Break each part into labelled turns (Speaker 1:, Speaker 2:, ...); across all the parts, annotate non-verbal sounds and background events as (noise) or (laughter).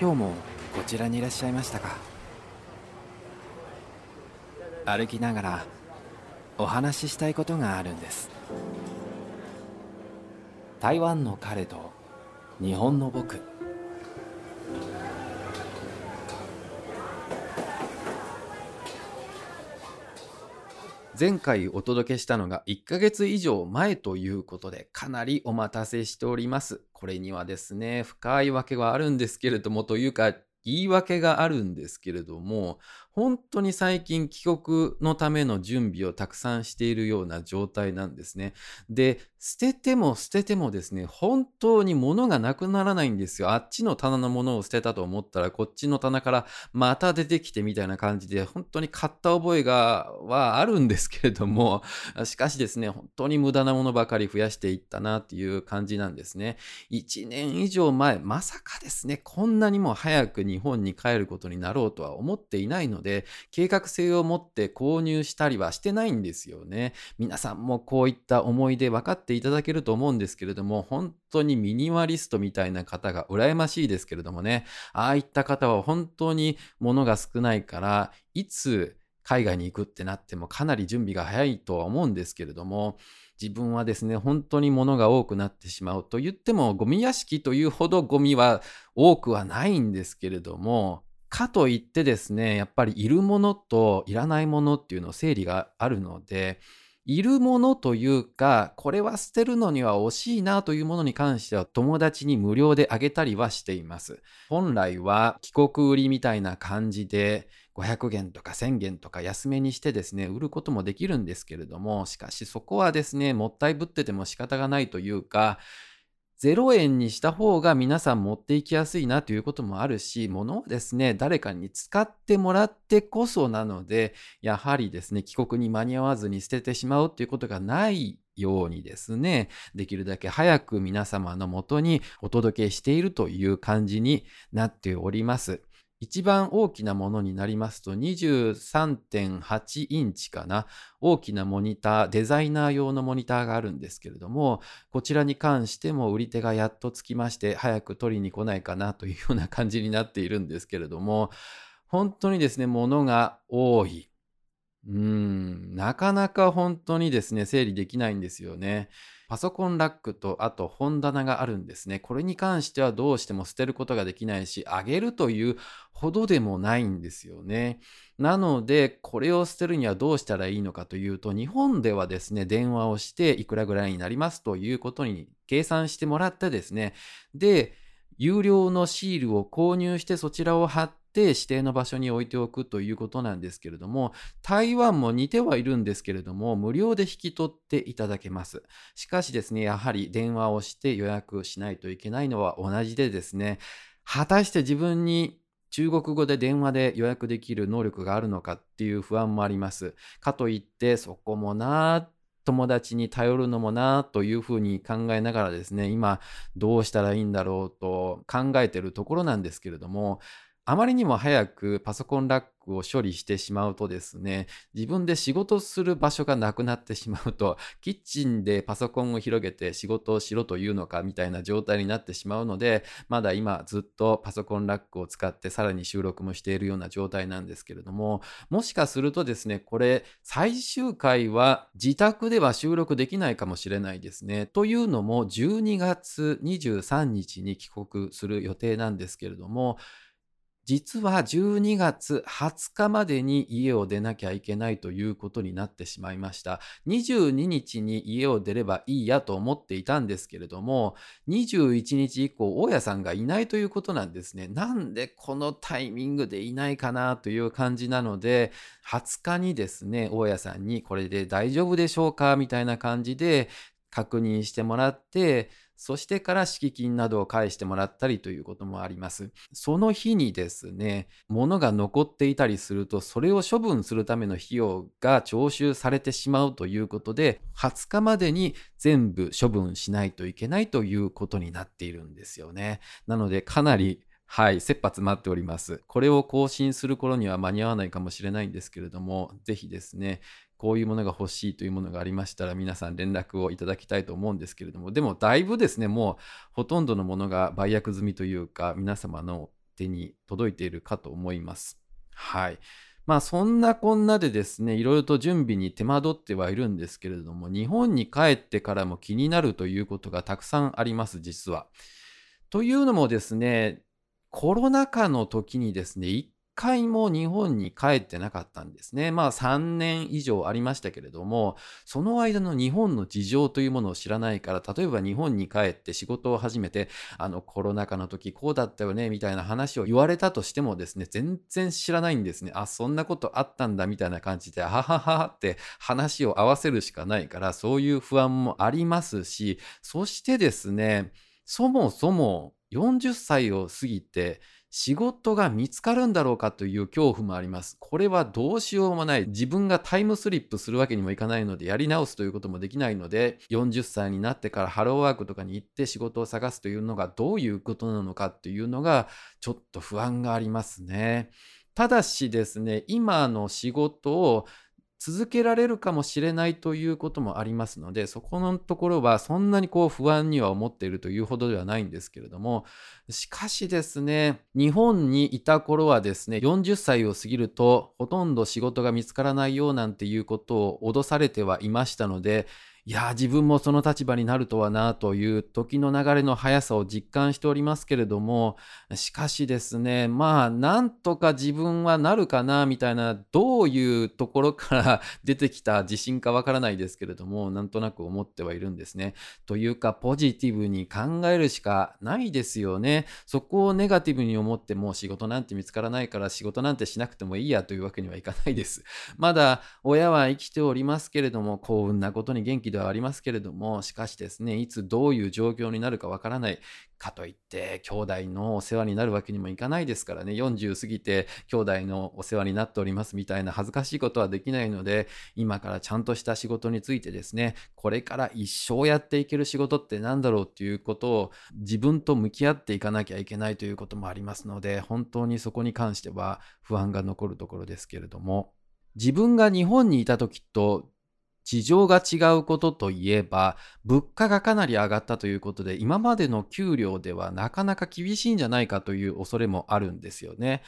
Speaker 1: 今日もこちらにいらっしゃいましたか？歩きながらお話ししたいことがあるんです。台湾の彼と日本の僕。前回お届けしたのが1ヶ月以上前ということでかなりお待たせしております。これにはですね、深いわけはあるんですけれどもというか言い訳があるんですけれども、本当に最近帰国のための準備をたくさんしているような状態なんですね。で、捨てても捨ててもですね、本当に物がなくならないんですよ。あっちの棚のものを捨てたと思ったら、こっちの棚からまた出てきてみたいな感じで、本当に買った覚えがはあるんですけれども、しかしですね、本当に無駄なものばかり増やしていったなっていう感じなんですね。1年以上前、まさかですね、こんなにも早く日本に帰ることになろうとは思っていないの、で計画性を持って購入したりはしてないんですよね。皆さんもこういった思い出分かってていただけると思うんですけれども本当にミニマリストみたいな方が羨ましいですけれどもね。ああいった方は本当に物が少ないからいつ海外に行くってなってもかなり準備が早いとは思うんですけれども自分はですね本当に物が多くなってしまうと言ってもゴミ屋敷というほどゴミは多くはないんですけれどもかといってですね、やっぱりいるものといらないものっていうの整理があるので、いるものというか、これは捨てるのには惜しいなというものに関しては友達に無料であげたりはしています。本来は帰国売りみたいな感じで500元とか1000元とか安めにしてですね、売ることもできるんですけれども、しかしそこはですね、もったいぶってても仕方がないというか、0円にした方が皆さん持っていきやすいなということもあるし、物をですね、誰かに使ってもらってこそなので、やはりですね、帰国に間に合わずに捨ててしまうということがないようにですね、できるだけ早く皆様のもとにお届けしているという感じになっております。一番大きなものになりますと23.8インチかな大きなモニターデザイナー用のモニターがあるんですけれどもこちらに関しても売り手がやっとつきまして早く取りに来ないかなというような感じになっているんですけれども本当にですね物が多いうんなかなか本当にですね整理できないんですよね。パソコンラックとあと本棚があるんですね。これに関してはどうしても捨てることができないし、あげるというほどでもないんですよね。なので、これを捨てるにはどうしたらいいのかというと、日本ではですね、電話をしていくらぐらいになりますということに計算してもらってですね、で、有料のシールを購入してそちらを貼ってって、指定の場所に置いておくということなんですけれども台湾も似てはいるんですけれども無料で引き取っていただけますしかしですねやはり電話をして予約しないといけないのは同じでですね果たして自分に中国語で電話で予約できる能力があるのかっていう不安もあります。かといってそこもな友達に頼るのもなというふうに考えながらですね今どうしたらいいんだろうと考えてるところなんですけれどもあまりにも早くパソコンラックを処理してしまうとですね、自分で仕事する場所がなくなってしまうと、(laughs) キッチンでパソコンを広げて仕事をしろというのかみたいな状態になってしまうので、まだ今ずっとパソコンラックを使ってさらに収録もしているような状態なんですけれども、もしかするとですね、これ最終回は自宅では収録できないかもしれないですね。というのも12月23日に帰国する予定なんですけれども、実は12月20日までに家を出なきゃいけないということになってしまいました。22日に家を出ればいいやと思っていたんですけれども、21日以降、大家さんがいないということなんですね。なんでこのタイミングでいないかなという感じなので、20日にですね、大家さんにこれで大丈夫でしょうかみたいな感じで確認してもらって、そしてから敷金などを返してもらったりということもあります。その日にですね、物が残っていたりすると、それを処分するための費用が徴収されてしまうということで、20日までに全部処分しないといけないということになっているんですよね。なので、かなりはい、切羽詰まっております。これを更新する頃には間に合わないかもしれないんですけれども、ぜひですね、こういうものが欲しいというものがありましたら皆さん連絡をいただきたいと思うんですけれどもでもだいぶですねもうほとんどのものが売約済みというか皆様の手に届いているかと思います。はい。まあそんなこんなでですね、いろいろと準備に手間取ってはいるんですけれども、日本に帰ってからも気になるということがたくさんあります、実は。というのもですね、コロナ禍の時にですね、一回も日本に帰ってなかったんですね。まあ3年以上ありましたけれども、その間の日本の事情というものを知らないから、例えば日本に帰って仕事を始めて、あのコロナ禍の時こうだったよね、みたいな話を言われたとしてもですね、全然知らないんですね。あ、そんなことあったんだ、みたいな感じで、はははって話を合わせるしかないから、そういう不安もありますし、そしてですね、そもそも40歳を過ぎて仕事が見つかるんだろうかという恐怖もあります。これはどうしようもない。自分がタイムスリップするわけにもいかないので、やり直すということもできないので、40歳になってからハローワークとかに行って仕事を探すというのがどういうことなのかというのが、ちょっと不安がありますね。ただしですね、今の仕事を続けられるかもしれないということもありますので、そこのところはそんなにこう不安には思っているというほどではないんですけれども、しかしですね、日本にいた頃はですね、40歳を過ぎるとほとんど仕事が見つからないようなんていうことを脅されてはいましたので、いや自分もその立場になるとはなという時の流れの速さを実感しておりますけれどもしかしですねまあなんとか自分はなるかなみたいなどういうところから (laughs) 出てきた自信かわからないですけれどもなんとなく思ってはいるんですね。というかポジティブに考えるしかないですよね。そこをネガティブに思っても仕事なんて見つからないから仕事なんてしなくてもいいやというわけにはいかないです。まだ親は生きておりますけれども幸運なことに元気ではありますけれども、しかしですね、いつどういう状況になるかわからない。かといって兄弟のお世話になるわけにもいかないですからね40過ぎて兄弟のお世話になっておりますみたいな恥ずかしいことはできないので今からちゃんとした仕事についてですねこれから一生やっていける仕事って何だろうっていうことを自分と向き合っていかなきゃいけないということもありますので本当にそこに関しては不安が残るところですけれども自分が日本にいた時と事情が違うことといえば、物価がかなり上がったということで、今までの給料ではなかなか厳しいんじゃないかという恐れもあるんですよね。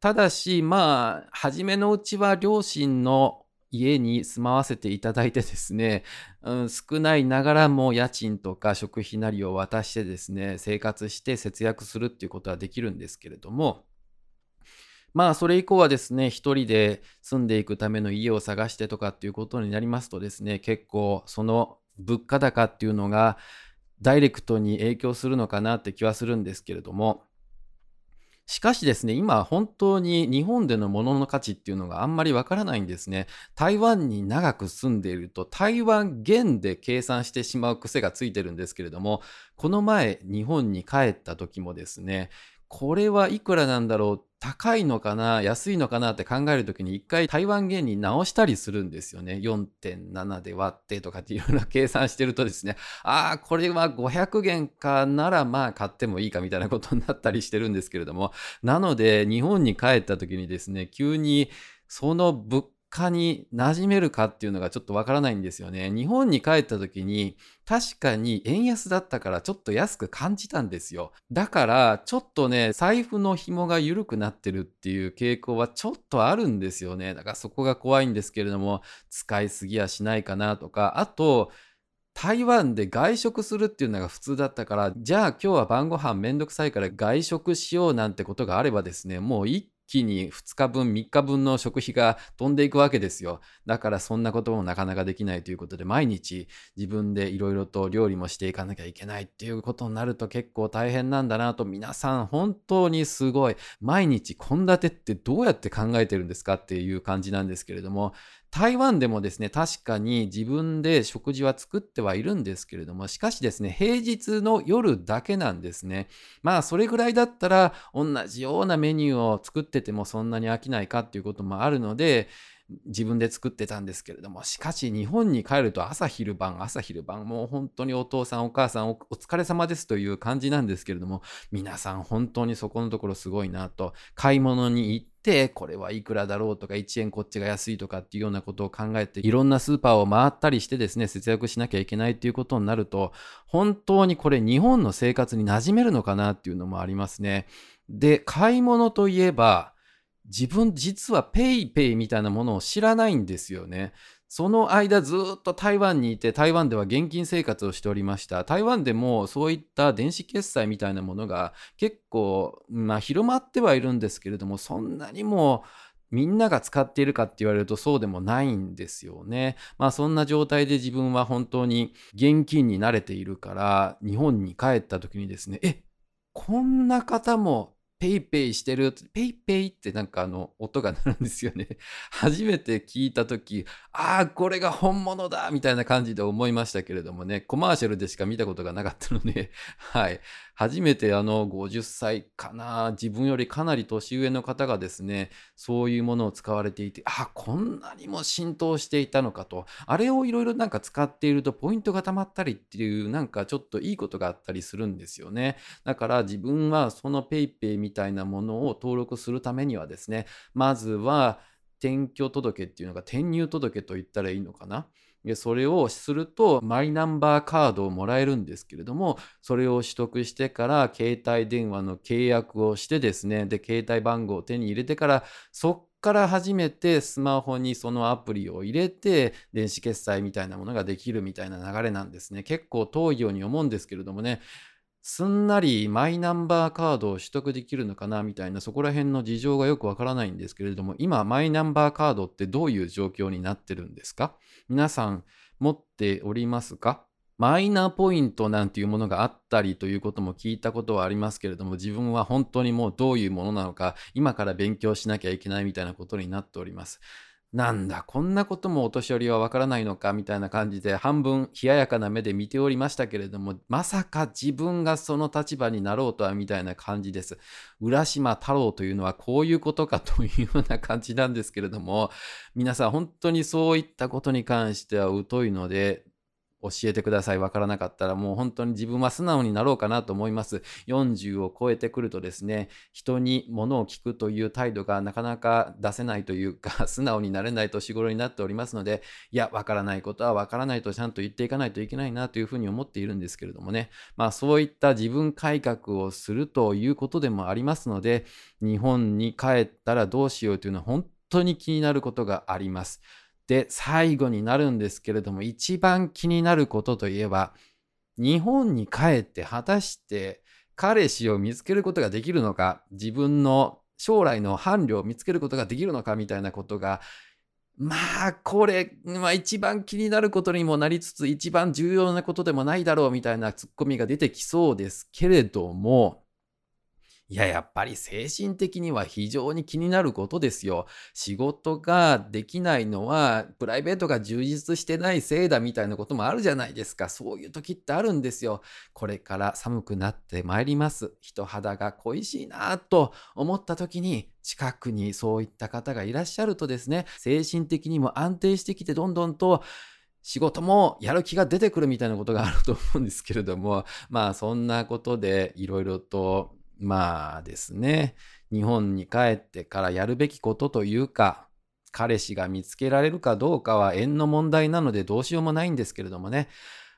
Speaker 1: ただし、まあ、初めのうちは両親の家に住まわせていただいてですね、うん、少ないながらも家賃とか食費なりを渡してですね、生活して節約するっていうことはできるんですけれども、まあそれ以降はですね、一人で住んでいくための家を探してとかっていうことになりますとですね、結構その物価高っていうのがダイレクトに影響するのかなって気はするんですけれども、しかしですね、今本当に日本での物の価値っていうのがあんまりわからないんですね。台湾に長く住んでいると台湾元で計算してしまう癖がついてるんですけれども、この前日本に帰った時もですね、これはいくらなんだろう高いのかな安いのかなって考えるときに一回台湾元に直したりするんですよね。4.7で割ってとかっていうような計算してるとですね、(laughs) ああ、これは500元かならまあ買ってもいいかみたいなことになったりしてるんですけれども、なので日本に帰った時にですね、急にその物価に馴染めるかっていうのがちょっとわからないんですよね。日本に帰った時に確かに円安だったからちょっと安く感じたんですよ。だからちょっとね、財布の紐が緩くなってるっていう傾向はちょっとあるんですよね。だからそこが怖いんですけれども、使いすぎやしないかなとか、あと、台湾で外食するっていうのが普通だったから、じゃあ今日は晩ご飯めんどくさいから外食しようなんてことがあればですね、もう一気に2日分、3日分の食費が飛んでいくわけですよ。だからそんなこともなかなかできないということで、毎日自分でいろいろと料理もしていかなきゃいけないっていうことになると結構大変なんだなと、皆さん本当にすごい、毎日献立ってどうやって考えてるんですかっていう感じなんですけれども、台湾でもですね、確かに自分で食事は作ってはいるんですけれども、しかしですね、平日の夜だけなんですね。まあ、それぐらいだったら、同じようなメニューを作っててもそんなに飽きないかっていうこともあるので、自分で作ってたんですけれども、しかし日本に帰ると朝昼晩、朝昼晩、もう本当にお父さんお母さんお疲れ様ですという感じなんですけれども、皆さん本当にそこのところすごいなと、買い物に行って、てこれはいくらだろうとか1円こっちが安いとかっていうようなことを考えていろんなスーパーを回ったりしてですね節約しなきゃいけないっていうことになると本当にこれ日本の生活に馴染めるのかなっていうのもありますね。で買い物といえば自分実は PayPay みたいなものを知らないんですよね。その間ずっと台湾にいて台湾では現金生活をしておりました台湾でもそういった電子決済みたいなものが結構、まあ、広まってはいるんですけれどもそんなにもみんなが使っているかって言われるとそうでもないんですよね。まあそんな状態で自分は本当に現金に慣れているから日本に帰った時にですねえこんな方もペイペイしてる、ペイペイってなんかあの音が鳴るんですよね。(laughs) 初めて聞いた時、ああ、これが本物だみたいな感じで思いましたけれどもね、コマーシャルでしか見たことがなかったので、(laughs) はい。初めてあの50歳かな、自分よりかなり年上の方がですね、そういうものを使われていて、あ、こんなにも浸透していたのかと、あれをいろいろなんか使っているとポイントがたまったりっていう、なんかちょっといいことがあったりするんですよね。だから自分はその PayPay みたいなものを登録するためにはですね、まずは転居届っていうのが転入届と言ったらいいのかな。でそれをするとマイナンバーカードをもらえるんですけれどもそれを取得してから携帯電話の契約をしてですねで携帯番号を手に入れてからそっから初めてスマホにそのアプリを入れて電子決済みたいなものができるみたいな流れなんですね。結構遠いように思うんですけれどもね。すんなりマイナンバーカードを取得できるのかなみたいなそこら辺の事情がよくわからないんですけれども今マイナンバーカードってどういう状況になってるんですか？皆さん持っておりますか？マイナポイントなんていうものがあったりということも聞いたことはありますけれども自分は本当にもうどういうものなのか今から勉強しなきゃいけないみたいなことになっております。なんだこんなこともお年寄りはわからないのかみたいな感じで半分冷ややかな目で見ておりましたけれどもまさか自分がその立場になろうとはみたいな感じです。浦島太郎というのはこういうことかというような感じなんですけれども皆さん本当にそういったことに関しては疎いので教えてください。わからなかったらもう本当に自分は素直になろうかなと思います。40を超えてくるとですね、人に物を聞くという態度がなかなか出せないというか、(laughs) 素直になれない年頃になっておりますので、いや、わからないことはわからないとちゃんと言っていかないといけないなというふうに思っているんですけれどもね、まあそういった自分改革をするということでもありますので、日本に帰ったらどうしようというのは本当に気になることがあります。で最後になるんですけれども一番気になることといえば日本に帰って果たして彼氏を見つけることができるのか自分の将来の伴侶を見つけることができるのかみたいなことがまあこれ、まあ、一番気になることにもなりつつ一番重要なことでもないだろうみたいなツッコミが出てきそうですけれどもいや、やっぱり精神的には非常に気になることですよ。仕事ができないのは、プライベートが充実してないせいだみたいなこともあるじゃないですか。そういう時ってあるんですよ。これから寒くなってまいります。人肌が恋しいなと思った時に、近くにそういった方がいらっしゃるとですね、精神的にも安定してきて、どんどんと、仕事もやる気が出てくるみたいなことがあると思うんですけれども、まあそんなことでいろいろとまあですね、日本に帰ってからやるべきことというか、彼氏が見つけられるかどうかは縁の問題なのでどうしようもないんですけれどもね、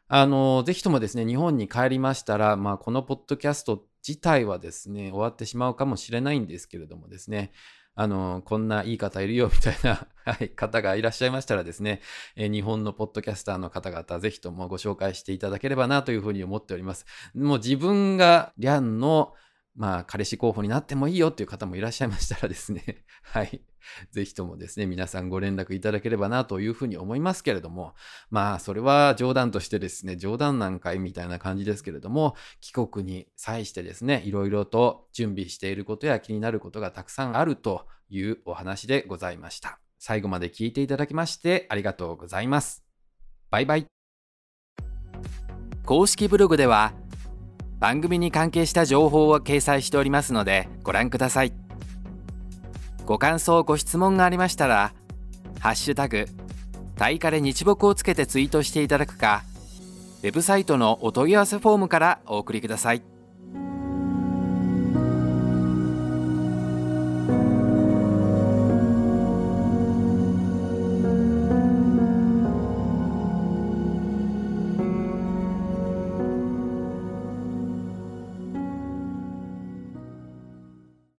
Speaker 1: あの、ぜひともですね、日本に帰りましたら、まあ、このポッドキャスト自体はですね、終わってしまうかもしれないんですけれどもですね、あの、こんないい方いるよみたいな、(laughs) はい、方がいらっしゃいましたらですね、え日本のポッドキャスターの方々、ぜひともご紹介していただければなというふうに思っております。もう自分がリャンのまあ、彼氏候補になってもいいよっていう方もいらっしゃいましたらですね、(laughs) はい。ぜひともですね、皆さんご連絡いただければなというふうに思いますけれども、まあ、それは冗談としてですね、冗談なんかいみたいな感じですけれども、帰国に際してですね、いろいろと準備していることや気になることがたくさんあるというお話でございました。最後まで聞いていただきましてありがとうございます。バイバイ。公式ブログでは、番組に関係した情報を掲載しておりますのでご覧くださいご感想ご質問がありましたら「ハッシュタグタイカレ日木」をつけてツイートしていただくかウェブサイトのお問い合わせフォームからお送りください。